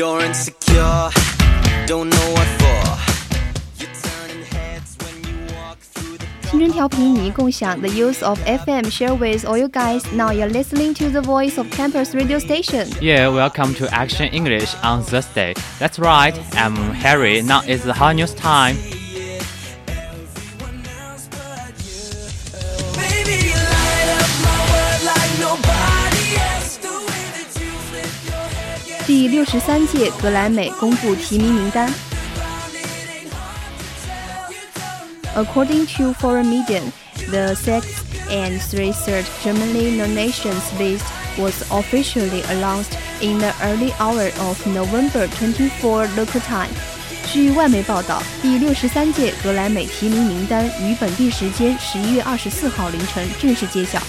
You're insecure, don't know what for. You're turning heads when you walk through the 青春调频你共享 The use of FM share with all you guys. Now you're listening to the voice of campus radio station. Yeah, welcome to Action English on Thursday. That's right, I'm Harry. Now it's the hot news time. 第六十三届格莱美公布提名名单。According to foreign media, the sixth and third Grammy nominations list was officially announced in the early hour of November 24 local time. 据外媒报道，第六十三届格莱美提名名单于本地时间十一月二十四号凌晨正式揭晓。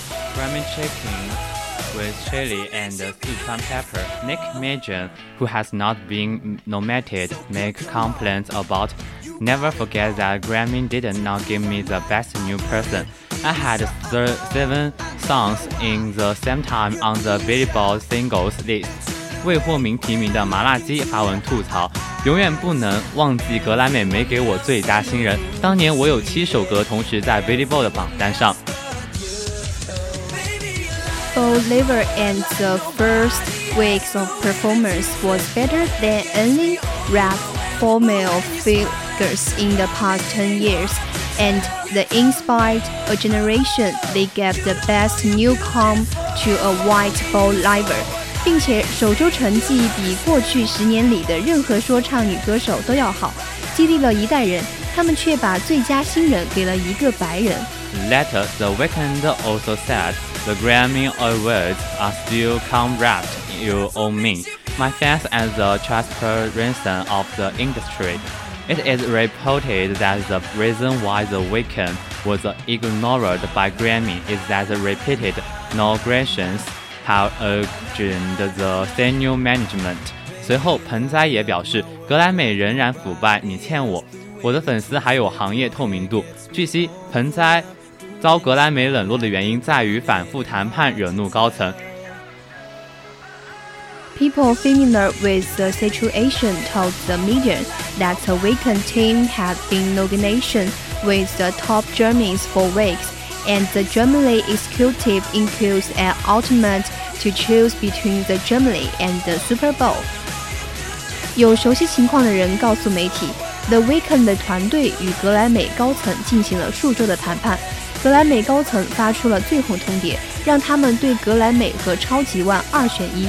with chili and Sichuan pepper. Nicki Minaj, who has not been nominated, make complaints about Never forget that Grammy did not give me the best new person. I had thir- seven songs in the same time on the Billboard Singles list。未获名提名的麻辣鸡发文吐槽：永远不能忘记格莱美没给我最佳新人。当年我有七首歌同时在 Billboard 榜单上。Bull and the first weeks of performance was better than any rap female figures in the past 10 years, and they inspired a generation. They gave the best newcom to a white Bon Iver. 并且首周成绩比过去十年里的任何说唱女歌手都要好，激励了一代人。他们却把最佳新人给了一个白人。Later, The Weeknd also said. The Grammy Awards are still come wrapped owe me, my faith as a transparency of the industry. It is reported that the reason why The Weeknd was ignored by Grammy is that the repeated inaugurations have urged the senior management. 随后，盆栽也表示，格莱美仍然腐败，你欠我。我的粉丝还有行业透明度。据悉，盆栽遭格莱美冷落的原因在于反复谈判惹怒高层。People familiar with the situation told the media that the Weeknd team had been negotiating with the top Germans for weeks, and the Grammy executive includes an ultimate to choose between the Grammy and the Super Bowl. 有熟悉情况的人告诉媒体，The Weeknd 的团队与格莱美高层进行了数周的谈判，格莱美高层发出了最后通牒，让他们对格莱美和超级碗二选一。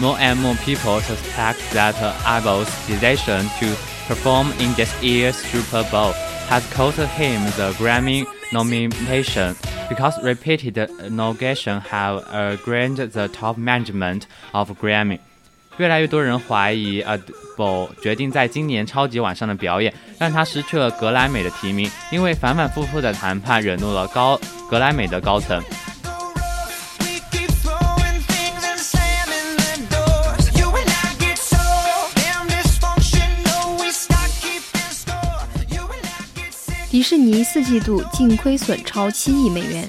More and more people suspect that Abel's decision to perform in this year's Super Bowl has cost him the Grammy nomination because repeated allegations have aggrieved the top management of Grammy. 越来越多人怀疑，阿德否决定在今年超级晚上的表演，让他失去了格莱美的提名，因为反反复复的谈判惹怒了高格莱美的高层。迪士尼四季度净亏损超七亿美元。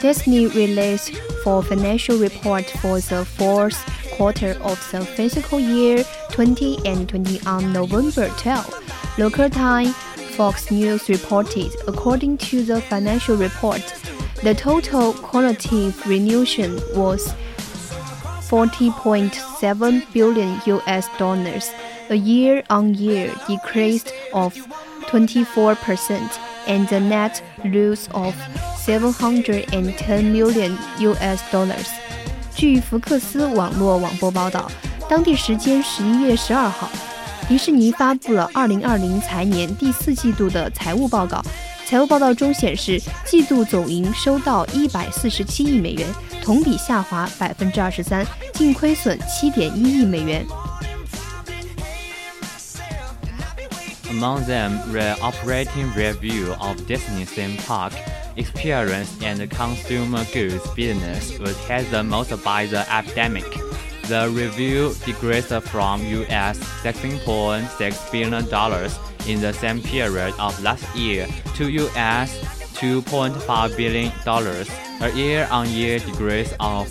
Disney released for financial report for the fourth quarter of the fiscal year 20 and 20 on November 12. Local time, Fox News reported, according to the financial report, the total quantitative renewal was 40.7 billion US dollars, a year-on-year decrease of 24%, and a net loss of 710 million US dollars. 据福克斯网络网播报道，当地时间十一月十二号，迪士尼发布了二零二零财年第四季度的财务报告。财务报告中显示，季度总营收到一百四十七亿美元，同比下滑百分之二十三，净亏损七点一亿美元。Among them, the operating review of Disney theme park experience and consumer goods business was hit the most by the epidemic. The review decreased from US $16.6 billion in the same period of last year to US $2.5 billion, a year-on-year decrease of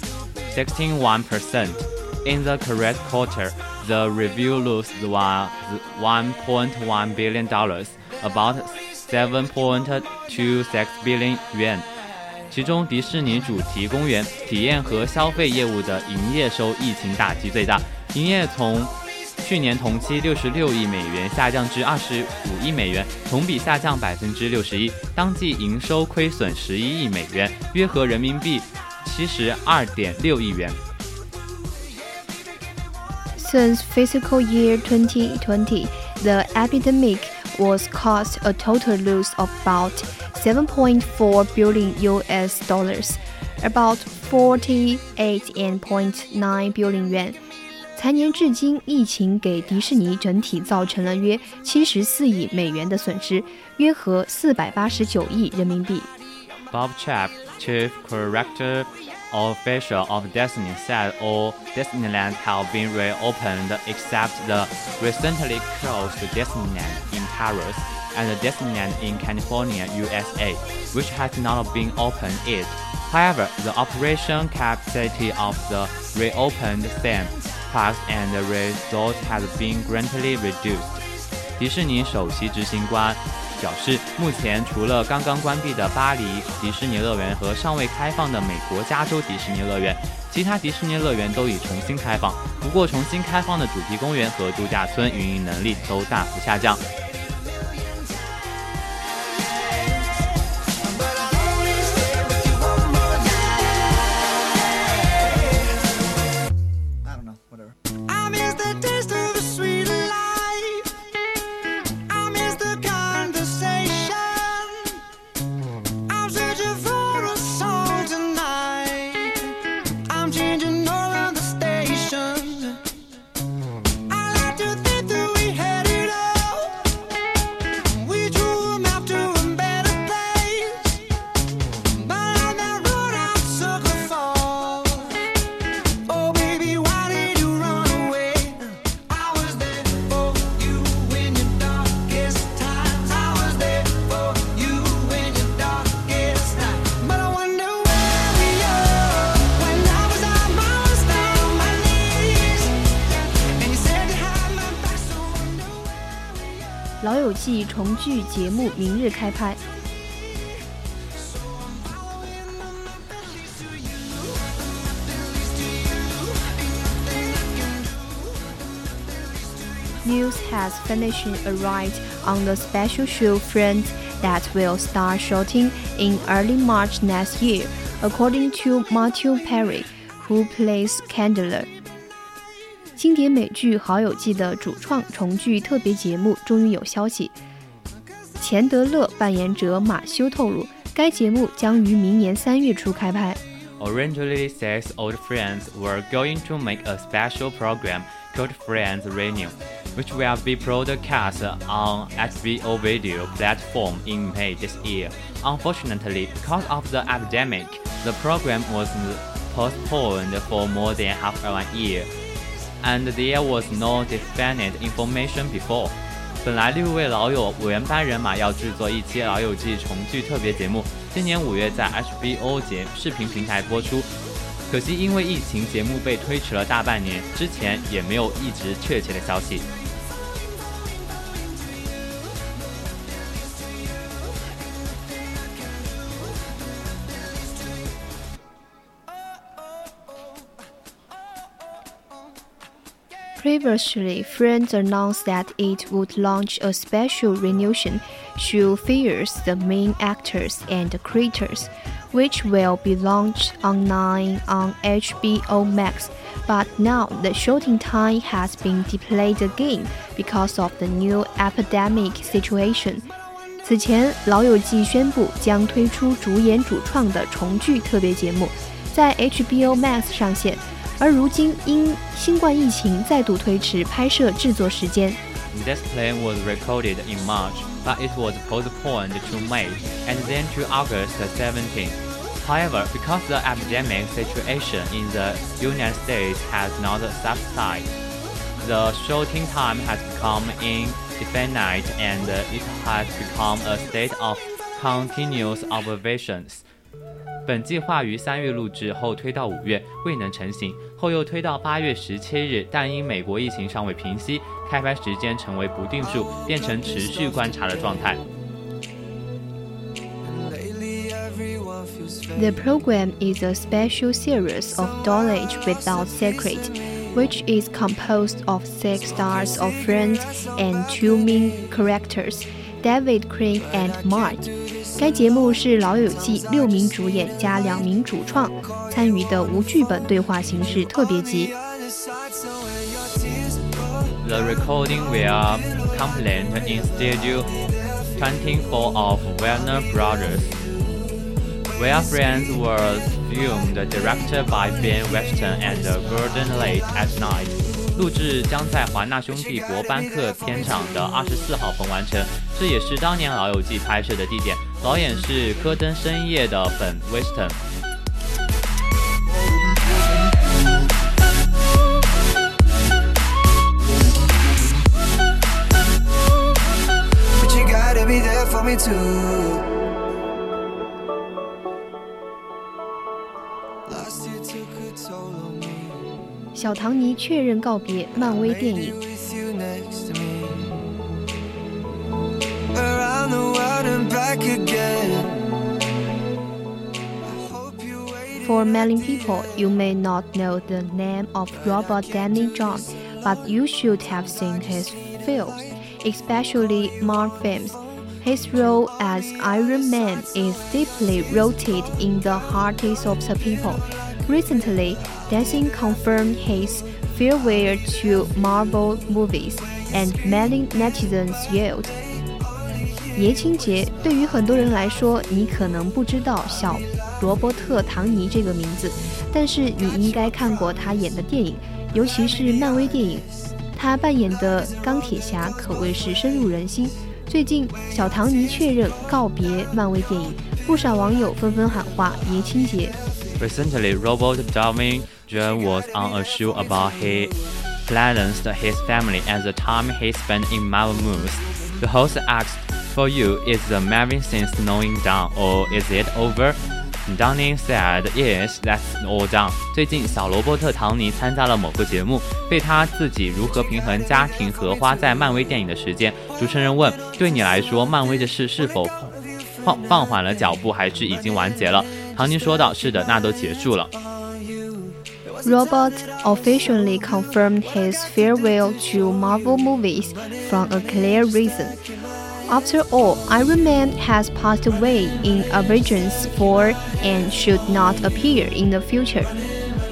61%. In the current quarter, the review lost was $1.1 billion, dollars, about 7.26 billion yuan. 其中，迪士尼主题公园体验和消费业务的营业受疫情打击最大，营业从去年同期六十六亿美元下降至二十五亿美元，同比下降百分之六十一。当季营收亏损十一亿美元，约合人民币七十二点六亿元。since fiscal year 2020, the epidemic was caused a total loss of about 7.4 billion US dollars, about 48.9 billion yuan. 财年至今，疫情给迪士尼整体造成了约七十四亿美元的损失，约合四百八十九亿人民币。Bob Chapek, Chief Corrector official of Disney said all Disneyland have been reopened except the recently closed Disneyland in Paris and the Disneyland in California, USA, which has not been opened yet. However, the operation capacity of the reopened theme parks and resorts has been greatly reduced. 迪士尼首席执行官表示，目前除了刚刚关闭的巴黎迪士尼乐园和尚未开放的美国加州迪士尼乐园，其他迪士尼乐园都已重新开放。不过，重新开放的主题公园和度假村运营能力都大幅下降。老友记重聚节目明日开拍。News has finally arrived on the special show Friends that will start shooting in early March next year, according to Matthew Perry, who plays Chandler. 经典美剧《好友记》的主创重聚特别节目终于有消息。钱德勒扮演者马修透露，该节目将于明年三月初开拍。 Originally, six old friends were going to make a special program called Friends Renew, which will be broadcast on HBO video platform in May this year. Unfortunately, because of the epidemic, the program was postponed for more than half a year, And there was no definite information before. 本来六位老友原班人马要制作一期《老友记》重聚特别节目，今年五月在 HBO 节视频平台播出。可惜因为疫情，节目被推迟了大半年，之前也没有一直确切的消息。Previously, Friends announced that it would launch a special reunion show features the main actors and creators, which will be launched online on HBO Max. But now the shooting time has been delayed again because of the new epidemic situation. 此前，《老友记》宣布将推出主演主创的重聚特别节目，在 HBO Max 上线。而如今因新冠疫情再度推迟拍摄制作时间。 This plan was recorded in March, but it was postponed to May and then to August 17. However, because the epidemic situation in the United States has not subsided, the shooting time has become indefinite and it has become a state of continuous observations. 本计划于三月录制后推到五月，未能成型，后又推到八月十七日，但因美国疫情尚未平息，开拍时间成为不定数，变成持续观察的状态。 The program is a special series of Knowledge Without Secret, which is composed of six stars of friends and two main characters, David, Craig, and Mark. 该节目是《老友记》六名主演加两名主创参与的无剧本对话形式特别集。The recording will complete in Studio 24 of Warner Brothers. Where Friends was filmed directed by Ben Weston and Gordon Late at Night. 录制将在华纳兄弟博班克片场的二十四号棚完成，这也是当年《老友记》拍摄的地点。导演是戈登深夜的本·威斯特小唐尼确认告别漫威电影。For many people, you may not know the name of Robert Downey Jr., but you should have seen his films, especially Marvel films. His role as Iron Man is deeply rooted in the hearts of the people. Recently, Dancing confirmed his farewell to Marvel movies, and many netizens yelled. 爷青节对于很多人来说，你可能不知道小罗伯特·唐尼这个名字，但是你应该看过他演的电影，尤其是漫威电影。他扮演的钢铁侠可谓是深入人心。最近，小唐尼确认告别漫威电影，不少网友纷纷喊话爷青节。 Recently, Robert Downey Jr. was on a show about he balanced his family and the time he spent in Marvel movies. The host asked, "For you, is the Marvel scene slowing down, or is it over?" Donny said, "Yes, that's all done." 最近，小罗伯特·唐尼参加了某个节目，被他自己如何平衡家庭和花在漫威电影的时间。主持人问：“对你来说，漫威的事是否放放缓了脚步，还是已经完结了？”唐尼说道：“是的，那都结束了。” Robert officially confirmed his farewell to Marvel movies from a clear reason. After all, Iron Man has passed away in Avengers 4 and should not appear in the future.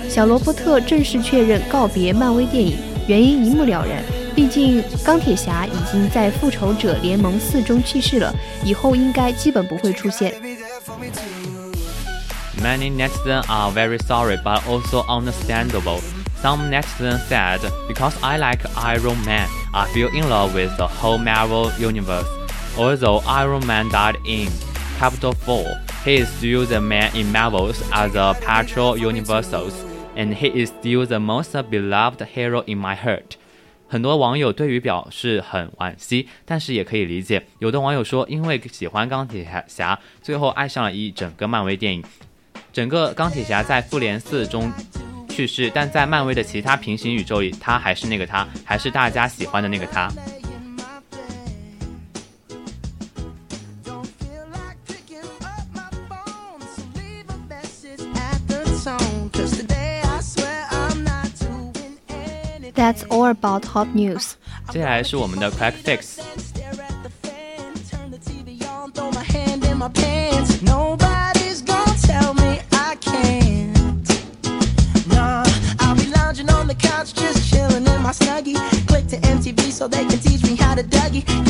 小罗伯特正式确认告别漫威电影，原因一目了然。毕竟钢铁侠已经在复仇者联盟四中去世了，以后应该基本不会出现。 Be there for me too. Many netizens are very sorry but also understandable. Some netizens said, Because I like Iron Man, I feel in love with the whole Marvel universe. Although Iron Man died in Capital 4, he is still the man in Marvel's other Patrol Universals, and he is still the most beloved hero in my heart. 很多网友对于表示很惋惜，但是也可以理解。有的网友说，因为喜欢钢铁侠，最后爱上了一整个漫威电影。整个钢铁侠在复联四中去世，但在漫威的其他平行宇宙里，他还是那个他，还是大家喜欢的那个他。That's all about hot news。接下来是我们的 crack Fix。just chilling in my snuggie. Click to MTV so they can teach me how to Dougie.